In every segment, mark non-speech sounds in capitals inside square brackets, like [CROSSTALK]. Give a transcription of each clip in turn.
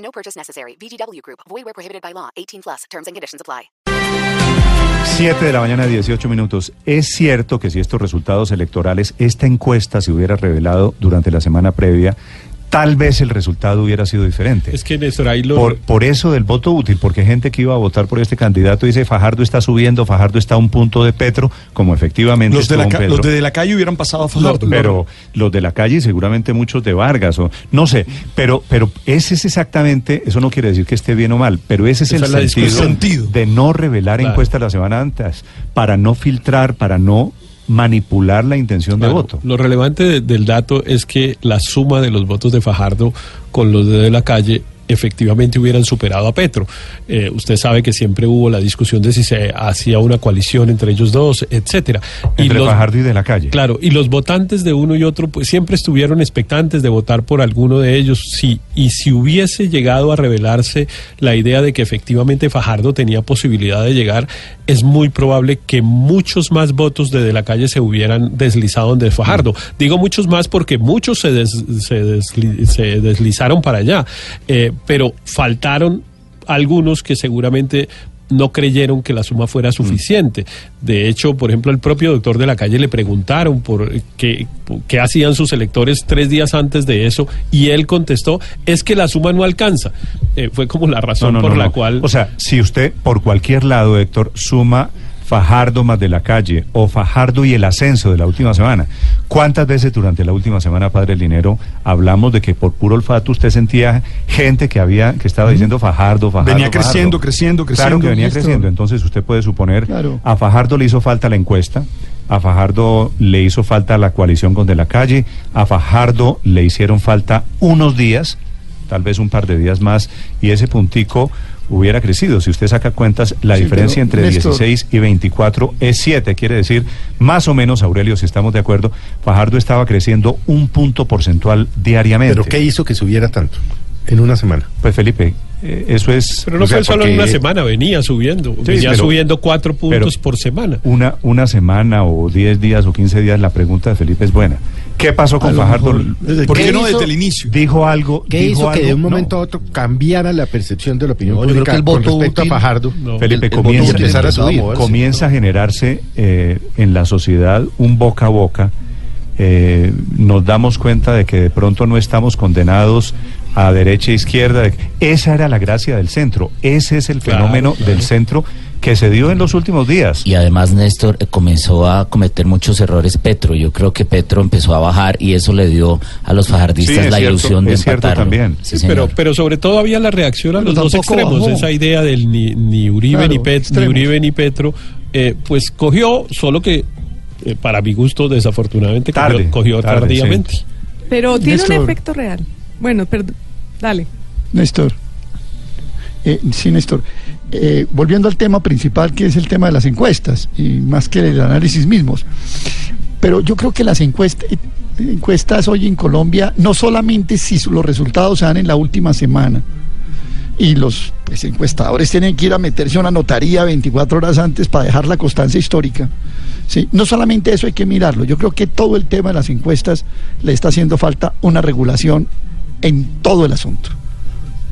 No purchase necessary. VGW Group. Void where prohibited by law. 18 plus. Terms and conditions apply. 7 de la mañana, 18 minutos. Es cierto que si estos resultados electorales, esta encuesta se hubiera revelado durante la semana previa, tal vez el resultado hubiera sido diferente. Es que Néstor, ahí lo... Por, por eso del voto útil, porque gente que iba a votar por este candidato dice Fajardo está subiendo, Fajardo está a un punto de Petro, como efectivamente los, de la, los de calle hubieran pasado a Fajardo. pero los de la calle y seguramente muchos de Vargas o no sé, pero pero ese es exactamente, eso no quiere decir que esté bien o mal, pero ese es Esa el es sentido, de no revelar Claro. encuestas la semana antes para no filtrar, para no manipular la intención de voto. Lo relevante de- del dato es que la suma de los votos de Fajardo con los de la calle efectivamente hubieran superado a Petro. Eh, usted sabe que siempre hubo la discusión de si se hacía una coalición entre ellos dos, etcétera. Entre los- Fajardo y de la calle. Claro, y los votantes de uno y otro pues siempre estuvieron expectantes de votar por alguno de ellos. Sí, y si hubiese llegado a revelarse la idea de que efectivamente Fajardo tenía posibilidad de llegar, es muy probable que muchos más votos de, de la calle se hubieran deslizado de Fajardo. Digo muchos más porque muchos se, des- se, desli- se deslizaron para allá, Eh, pero faltaron algunos que seguramente no creyeron que la suma fuera suficiente. De hecho, por ejemplo, el propio doctor de la calle le preguntaron por qué, qué hacían sus electores tres días antes de eso y él contestó, es que la suma no alcanza. Eh, fue como la razón No, no, por no, la cual... O sea, si usted por cualquier lado, Héctor, suma Fajardo más de la calle o Fajardo y el ascenso de la última semana, ¿cuántas veces durante la última semana, Padre Linero, hablamos de que por puro olfato usted sentía gente que había que estaba diciendo Fajardo, Fajardo? Venía Fajardo? creciendo, creciendo, Claro creciendo, que venía creciendo. Entonces usted puede suponer, Claro. a Fajardo le hizo falta la encuesta, a Fajardo le hizo falta la coalición con de la calle, a Fajardo le hicieron falta unos días, tal vez un par de días más, y ese puntico hubiera crecido. Si usted saca cuentas, la Sí, diferencia entre Néstor- 16 y 24 es 7, quiere decir, más o menos, Aurelio, si estamos de acuerdo, Fajardo estaba creciendo un punto porcentual diariamente. ¿Pero qué hizo que subiera tanto en una semana? Pues Felipe, eh, eso es... Pero no sea, fue solo en porque- una semana, venía subiendo, venía pero- subiendo cuatro puntos por semana. una, una semana o 10 días o 15 días, la pregunta de Felipe es buena. ¿Qué pasó con A Fajardo? ¿Por ¿Qué qué no hizo? desde el inicio? Dijo algo. ¿Qué dijo hizo que algo- de un no. momento a otro cambiara la percepción de la opinión No, yo creo pública que el con respecto útil- a Fajardo? No. Felipe, El- el comienza, empezara a subir. comienza a generarse eh, en la sociedad un boca a boca. Eh, nos damos cuenta de que de pronto no estamos condenados a derecha e izquierda. que- esa era la gracia del centro. Ese es el Claro, fenómeno claro. del centro que se dio en los últimos días. Y además Néstor eh, comenzó a cometer muchos errores Petro. Yo creo que Petro empezó a bajar y eso le dio a los fajardistas la cierto, ilusión de empatarlo. también. Sí, Sí, pero, pero sobre todo había la reacción a Pero los dos extremos, bajó. esa idea del ni, ni Uribe Claro, ni, Pet- ni. Uribe ni Petro, eh, pues cogió, solo que eh, para mi gusto desafortunadamente cogió- Tarde, cogió, tarde, tardíamente. sí. Pero tiene Néstor. un efecto real. Bueno, perdón. Dale. Néstor. Eh, sí, Néstor. Eh, volviendo al tema principal, que es el tema de las encuestas, y más que el análisis mismos. Pero yo creo que las encuestas, encuestas hoy en Colombia, no solamente si los resultados se dan en la última semana, y los pues, encuestadores tienen que ir a meterse a una notaría 24 horas antes para dejar la constancia histórica. Sí, no solamente eso hay que mirarlo, yo creo que todo el tema de las encuestas le está haciendo falta una regulación en todo el asunto.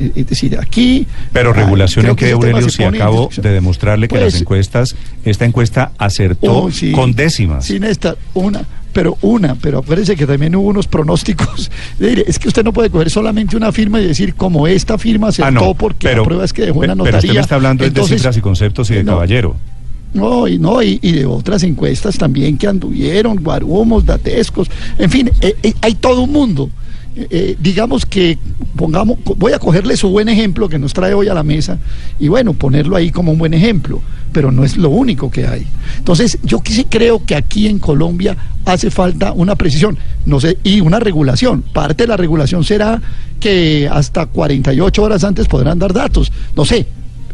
Eh, Es decir, aquí... Pero ah, regulación en que Aurelio, se si acabo de demostrarle que Pues, las encuestas, esta encuesta acertó Oh, sí. con décimas. Sí, Néstor, una, pero una, pero acuérdese que también hubo unos pronósticos. [LAUGHS] Es que usted no puede coger solamente una firma y decir como esta firma acertó Ah, no, porque pero, la prueba es que dejó una pero notaría. usted me está hablando de cifras y conceptos y de no, caballero. No, y, no y, y de otras encuestas también que anduvieron, guarumos, datescos, en fin, eh, eh, hay todo un mundo. Eh, digamos que pongamos, voy a cogerle su buen ejemplo que nos trae hoy a la mesa y bueno, ponerlo ahí como un buen ejemplo. pero no es lo único que hay. Entonces, yo sí creo que aquí en Colombia hace falta una precisión, no sé, y una regulación. Parte de la regulación será que hasta 48 horas antes podrán dar datos, no sé,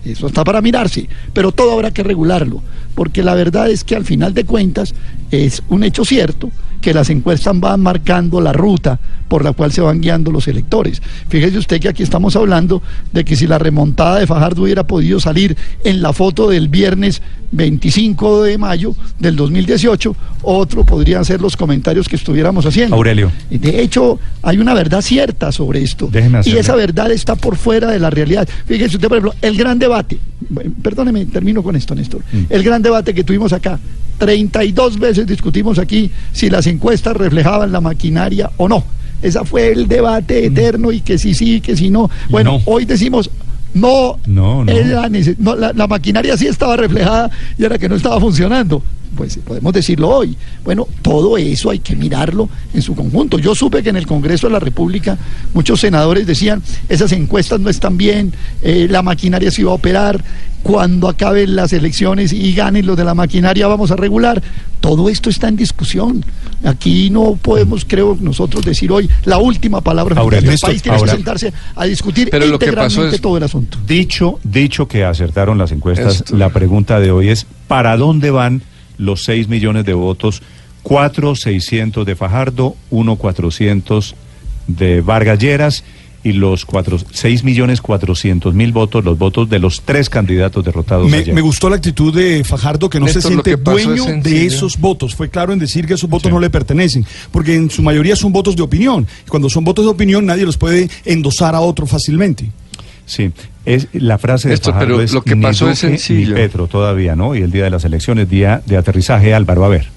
eso está para mirarse, pero todo habrá que regularlo, porque la verdad es que al final de cuentas es un hecho cierto que las encuestas van marcando la ruta por la cual se van guiando los electores. Fíjese usted que aquí estamos hablando de que si la remontada de Fajardo hubiera podido salir en la foto del viernes 25 de mayo del 2018, otro podrían ser los comentarios que estuviéramos haciendo. Aurelio. De hecho, hay una verdad cierta sobre esto. Déjeme y esa verdad está por fuera de la realidad. Fíjese usted, por ejemplo, el gran debate, perdóneme, termino con esto, Néstor. Mm. El gran debate que tuvimos acá, 32 veces discutimos aquí si las encuestas reflejaban la maquinaria o no. Ese fue el debate eterno y que sí, sí, que sí, no. Bueno, no. hoy decimos, no, no, la, la maquinaria sí estaba reflejada y era que no estaba funcionando. Pues podemos decirlo hoy. Bueno, todo eso hay que mirarlo en su conjunto. Yo supe que en el Congreso de la República muchos senadores decían, esas encuestas no están bien, eh, la maquinaria se iba a operar, cuando acaben las elecciones y ganen los de la maquinaria vamos a regular. Todo esto está en discusión. Aquí no podemos, creo, nosotros decir hoy la última palabra. Aurelio, el país tiene ahora- que sentarse a discutir Pero lo que pasó integralmente es- todo el asunto. Dicho, dicho que acertaron las encuestas, Esto. la pregunta de hoy es, ¿para dónde van los 6 millones de votos? 4, 600 de Fajardo, 1, 400 de Vargas Lleras y los 4, 6 millones 400 mil votos, los votos de los tres candidatos derrotados Me, ayer. me gustó la actitud de Fajardo que no Néstor, se siente es dueño de esos votos. Fue claro en decir que esos votos Sí. no le pertenecen, porque en su mayoría son votos de opinión. Y cuando son votos de opinión nadie los puede endosar a otro fácilmente. Sí, es la frase de Néstor, Fajardo pero es lo que ni pasó es Duque ni sencillo. Petro todavía, ¿no? Y el día de las elecciones, día de aterrizaje, Álvaro, a ver.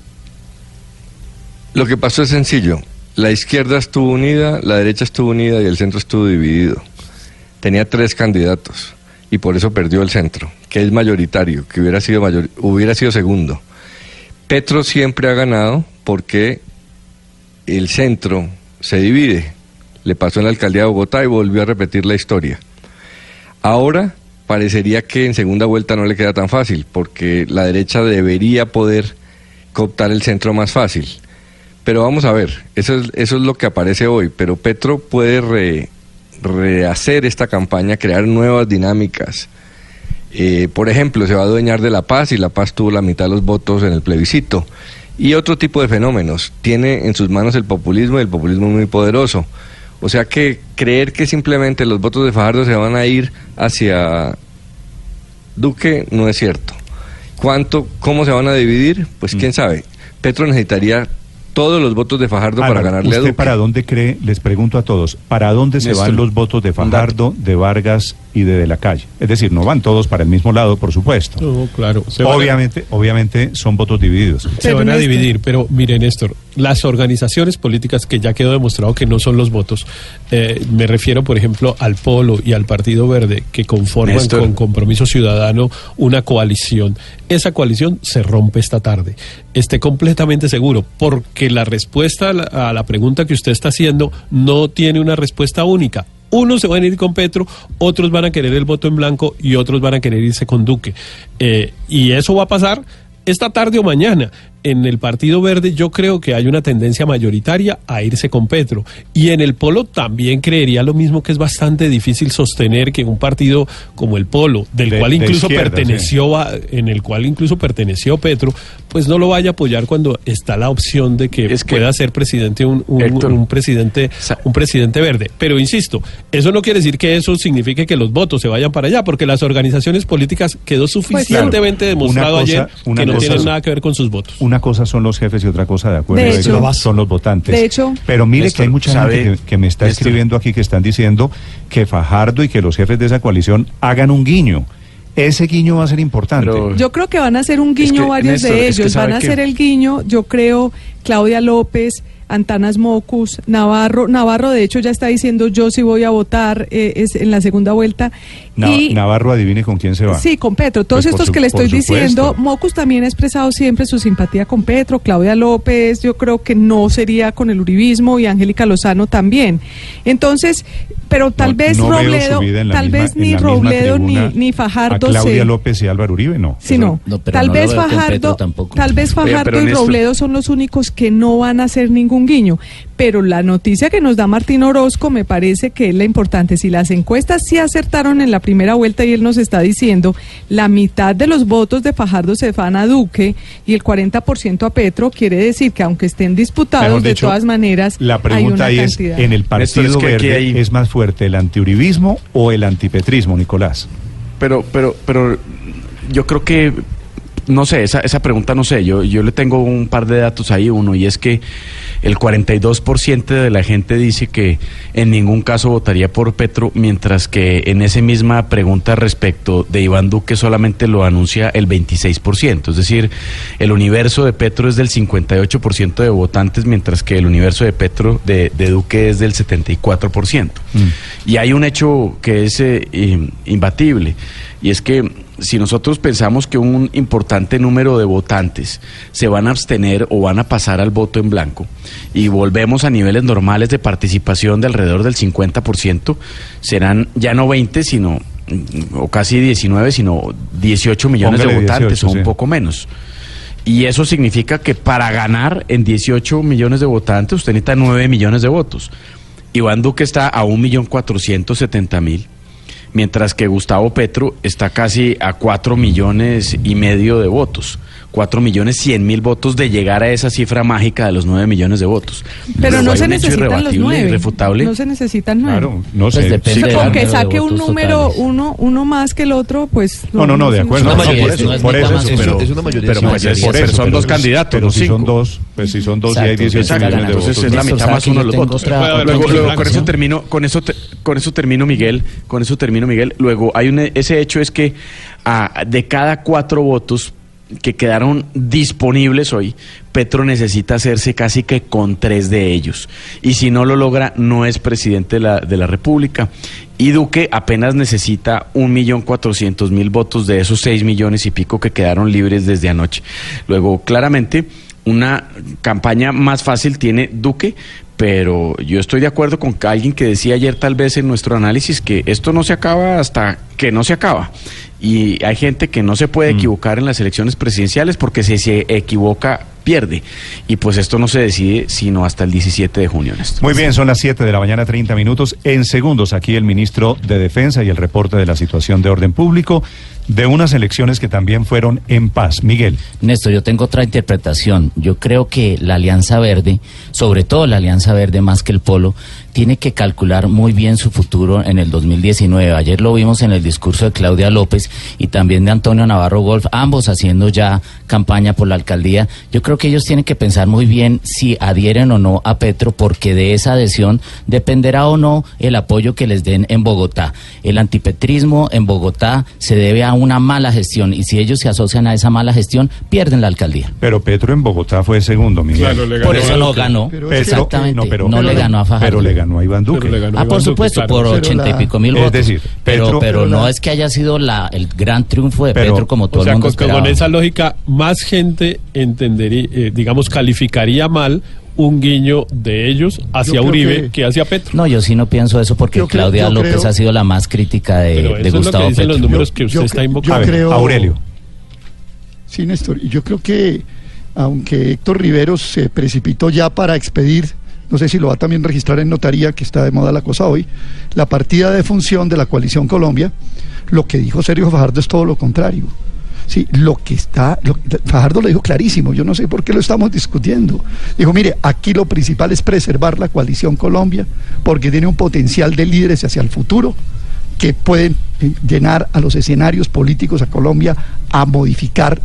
Lo que pasó es sencillo. La izquierda estuvo unida, la derecha estuvo unida y el centro estuvo dividido. Tenía tres candidatos y por eso perdió el centro, que es mayoritario, que hubiera sido, mayor, hubiera sido segundo. Petro siempre ha ganado porque el centro se divide. Le pasó en la alcaldía de Bogotá y volvió a repetir la historia. Ahora parecería que en segunda vuelta no le queda tan fácil, porque la derecha debería poder cooptar el centro más fácil. Pero vamos a ver, eso es, eso es lo que aparece hoy, pero Petro puede re- rehacer esta campaña, crear nuevas dinámicas. Eh, por ejemplo, se va a adueñar de La Paz y La Paz tuvo la mitad de los votos en el plebiscito. Y otro tipo de fenómenos. Tiene en sus manos el populismo y el populismo muy poderoso. O sea que creer que simplemente los votos de Fajardo se van a ir hacia Duque no es cierto. ¿Cuánto, cómo se van a dividir? Pues quién sabe. Petro necesitaría todos los votos de Fajardo para ganarle a ¿Usted Duque. para dónde cree, les pregunto a todos, para dónde se Néstor, van los votos de. Fajardo, de Vargas y de De la Calle? Es decir, no van todos para el mismo lado, por supuesto. No, claro. se van a- Obviamente, obviamente son votos divididos. Se van a dividir, pero mire Néstor, las organizaciones políticas que ya quedó demostrado que no son los votos, eh, me refiero por ejemplo al Polo y al Partido Verde que conforman Néstor. con Compromiso Ciudadano una coalición. Esa coalición se rompe esta tarde. Esté completamente seguro, porque la respuesta a la, a la pregunta que usted está haciendo no tiene una respuesta única. Unos se van a ir con Petro, otros van a querer el voto en blanco y otros van a querer irse con Duque. Eh, y eso va a pasar esta tarde o mañana. En el Partido Verde yo creo que hay una tendencia mayoritaria a irse con Petro. Y en el Polo también creería lo mismo que es bastante difícil sostener que un partido como el Polo, del De- cual incluso perteneció a- en el cual incluso perteneció Petro, pues no lo vaya a apoyar cuando está la opción de que, Es que- pueda ser presidente un, un- Héctor, un presidente un presidente verde. Pero insisto, eso no quiere decir que eso signifique que los votos se vayan para allá, porque las organizaciones políticas quedó suficientemente claro. demostrado cosa- ayer que no tienen nada que ver con sus votos. Una cosa son los jefes y otra cosa, de acuerdo, De Héctor, hecho- son los votantes. de hecho- Pero mire Néstor, que hay mucha ¿sabe? gente que, que me está Néstor. escribiendo aquí que están diciendo que Fajardo y que los jefes de esa coalición hagan un guiño. Ese guiño va a ser importante. Pero- Yo creo que van a hacer un Es guiño que, varios Néstor, de es que ellos. ¿sabe van a hacer el guiño, yo creo, Claudia López, Antanas Mocus, Navarro. Navarro, de hecho, ya está diciendo yo sí voy a votar eh, es en la segunda vuelta. Na- y, Navarro, adivine con quién se va. Sí, con Petro. Todos Pues estos su- que le estoy diciendo, Mocus también ha expresado siempre su simpatía con Petro, Claudia López, yo creo que no sería con el uribismo y Angélica Lozano también. Entonces, pero tal No- vez no Robledo, tal misma- vez ni Robledo ni, ni Fajardo A Claudia se- López y Álvaro Uribe, no. Sí, no. No, pero tal vez Fajardo, tampoco. tal vez Fajardo y Néstor- Robledo son los únicos que no van a hacer ningún guiño. Pero la noticia que nos da Martín Orozco me parece que es la importante. Si las encuestas sí acertaron en la primera vuelta y él nos está diciendo la mitad de los votos de Fajardo se van a Duque y el 40% a Petro, quiere decir que aunque estén disputados, de todas maneras, La hay pregunta una ahí es, cantidad. ¿en el Partido es que Verde hay- es más fuerte el antiuribismo o el antipetrismo, Nicolás? Pero, pero, pero yo creo que, no sé, esa, esa pregunta no sé, yo, yo le tengo un par de datos ahí, uno, y es que el 42% de la gente dice que en ningún caso votaría por Petro, mientras que en esa misma pregunta respecto de Iván Duque solamente lo anuncia el 26%, es decir, el universo de Petro es del 58% de votantes, mientras que el universo de Petro, de, de Duque es del 74%. Y hay un hecho que es eh, im- imbatible, y es que si nosotros pensamos que un importante número de votantes se van a abstener o van a pasar al voto en blanco y volvemos a niveles normales de participación de alrededor del 50%, serán ya no 20, sino mm, o casi 19, sino 18 millones Póngale de votantes 18, o un sí. poco menos. Y eso significa que para ganar en 18 millones de votantes usted necesita 9 millones de votos. Iván Duque está a 1.470.000, mientras que Gustavo Petro está casi a 4 millones y medio de votos. 4 millones 100 mil votos de llegar a esa cifra mágica de los 9 millones de votos. Pero no hay se necesitan los irrebatible, nueve. irrefutable. No se necesitan nueve. Claro, no Pues sé. depende Sí, con que saque un número totales. uno uno más que el otro, pues No, no, no, de acuerdo. Una No, mayoría, por no eso, pero- es una mayoría pero pues es- por pero eso, son dos candidatos, Pero no si son cinco. dos, pues si son dos y hay Exacto, 18 exacto. millones de Entonces votos. es la mitad ¿sabe más uno de los votos. Luego, con eso termino, con eso, con eso termino, Miguel. Con eso termino, Miguel. Luego, hay un, ese hecho es que ah, de cada cuatro votos que quedaron disponibles hoy, Petro necesita hacerse casi que con tres de ellos. Y si no lo logra, no es presidente de la, de la República. Y Duque apenas necesita un millón cuatrocientos mil votos de esos seis millones y pico que quedaron libres desde anoche. Luego, claramente, una campaña más fácil tiene Duque, pero yo estoy de acuerdo con alguien que decía ayer tal vez en nuestro análisis que esto no se acaba hasta que no se acaba. Y hay gente que no se puede equivocar en las elecciones presidenciales porque si se equivoca pierde. Y pues esto no se decide sino hasta el 17 de junio. Néstor. Muy bien, son las 7 de la mañana, 30 minutos. En segundos, aquí el ministro de Defensa y el reporte de la situación de orden público de unas elecciones que también fueron en paz. Miguel. Néstor, yo tengo otra interpretación. Yo creo que la Alianza Verde, sobre todo la Alianza Verde más que el Polo, tiene que calcular muy bien su futuro en el 2019. Ayer lo vimos en el discurso de Claudia López y también de Antonio Navarro Golf, ambos haciendo ya campaña por la alcaldía. Yo creo que ellos tienen que pensar muy bien si adhieren o no a Petro, porque de esa adhesión dependerá o no el apoyo que les den en Bogotá. El antipetrismo en Bogotá se debe a una mala gestión y si ellos se asocian a esa mala gestión, pierden la alcaldía. Pero Petro en Bogotá fue segundo, Miguel. Claro, le Por eso no ganó. Petro- Exactamente. no, pero- no pero le ganó a Fajardo. Pero le ganó a Iván Duque. Pero le ganó Ah, Iván por Duque, supuesto, claro. por ochenta y pico mil Es votos. decir, pero, Petro- pero pero no la- es que haya sido la, el gran triunfo de Pero- Petro como todo O sea, el mundo con, esperaba. con esa lógica, más gente entendería, eh, digamos, calificaría mal un guiño de ellos hacia Uribe que- que, hacia Petro. No, yo sí no pienso eso porque Yo Claudia López creo- ha sido la más crítica de, Pero de eso es lo Gustavo que dicen los Petro. números Yo- que usted yo está invocando. Creo- Aurelio. Sí, Néstor, y yo creo que aunque Héctor Riveros se precipitó ya para expedir, no sé si lo va a también registrar en notaría, que está de moda la cosa hoy, la partida de función de la coalición Colombia, lo que dijo Sergio Fajardo es todo lo contrario. Sí, lo que está, lo- Fajardo lo dijo clarísimo, yo no sé por qué lo estamos discutiendo. Dijo, mire, aquí lo principal es preservar la coalición Colombia, porque tiene un potencial de líderes hacia el futuro que pueden eh, llenar a los escenarios políticos a Colombia a modificar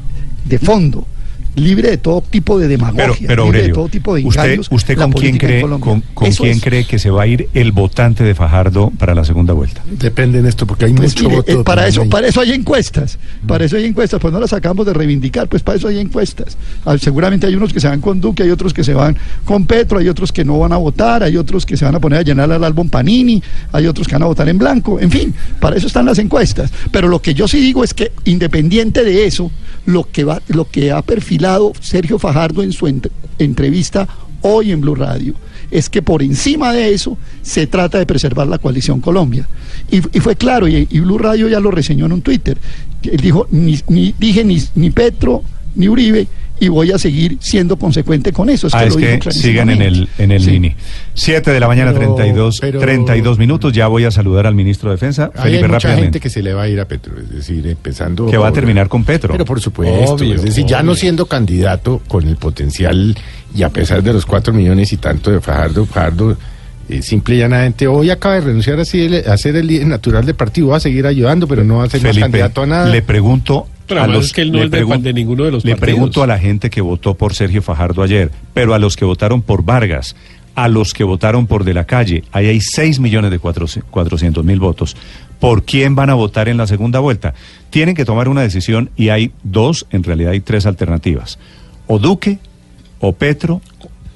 de fondo libre de todo tipo de demagogia, Pero, pero libre de Aurelio, todo tipo de ¿usted, engaños. usted la con quién en cree, con, con quién es- cree que se va a ir el votante de Fajardo para la segunda vuelta? Depende de esto, porque hay Pues mucho mire, voto. eh, para eso, ahí. para eso hay encuestas, para eso hay encuestas, pues no las acabamos de reivindicar, pues para eso hay encuestas. Ah, seguramente hay unos que se van con Duque, hay otros que se van con Petro, hay otros que no van a votar, hay otros que se van a poner a llenar al álbum Panini, hay otros que van a votar en blanco, en fin, para eso están las encuestas. Pero lo que yo sí digo es que independiente de eso, lo que va, lo que ha perfilado Sergio Fajardo en su ent- entrevista hoy en Blue Radio es que por encima de eso se trata de preservar la coalición Colombia. Y, fue claro, y, Blue Radio ya lo reseñó en un Twitter. Él dijo, ni, ni- dije ni Petro ni Uribe y voy a seguir siendo consecuente con eso. ah, que es lo que sigan en el, en el Sí. INI. 7 de la mañana, Pero- 32, pero- 32 minutos. Ya voy a saludar al ministro de Defensa, Ahí Felipe, hay mucha rápidamente. gente que se le va a ir a Petro, es decir, empezando... Que va a terminar con Petro. Pero por supuesto, Obvio, es decir, ya no siendo candidato con el potencial y a pesar de los cuatro millones y tanto de Fajardo, Fajardo eh, simple y llanamente hoy acaba de renunciar así el- a ser el líder natural del partido, va a seguir ayudando, pero no va a ser más Felipe, candidato a nada. le pregunto Pero a los es que él no le es de- ninguno de los le partidos. pregunto a la gente que votó por Sergio Fajardo ayer, pero a los que votaron por Vargas, a los que votaron por De la Calle, ahí hay 6 millones de 400 mil votos. ¿Por quién van a votar en la segunda vuelta? Tienen que tomar una decisión y hay dos, en realidad hay tres alternativas. O Duque, o Petro,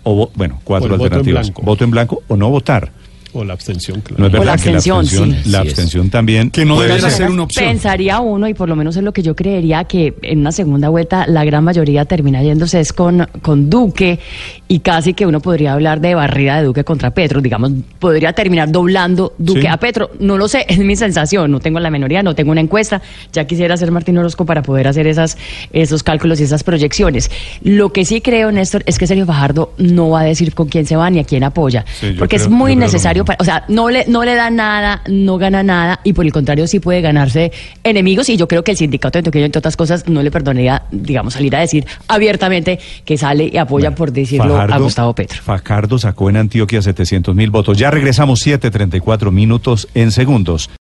o, bueno, cuatro O el voto en alternativas. blanco. voto en blanco o no votar. O la abstención, claro. No es O la verdad que la abstención, abstención, sí. la abstención también Que no debería ser. ser una opción. Pensaría uno, y por lo menos es lo que yo creería, que en una segunda vuelta la gran mayoría termina yéndose es con, con Duque y casi que uno podría hablar de barrida de Duque contra Petro. Digamos, podría terminar doblando Duque Sí. a Petro. No lo sé, [LAUGHS] es mi sensación. No tengo la menoría, no tengo una encuesta. Ya quisiera ser Martín Orozco para poder hacer esas, esos cálculos y esas proyecciones. Lo que sí creo, Néstor, es que Sergio Fajardo no va a decir con quién se va ni a quién apoya. Sí, porque es muy necesario para, o sea, no le, no le da nada, no gana nada y por el contrario sí puede ganarse enemigos y yo creo que el sindicato antioqueño, entre otras cosas, no le perdonaría, digamos, salir a decir abiertamente que sale y apoya, por decirlo, a Gustavo Petro. Fajardo sacó en Antioquia 700 mil votos. Ya regresamos 7.34 minutos en segundos.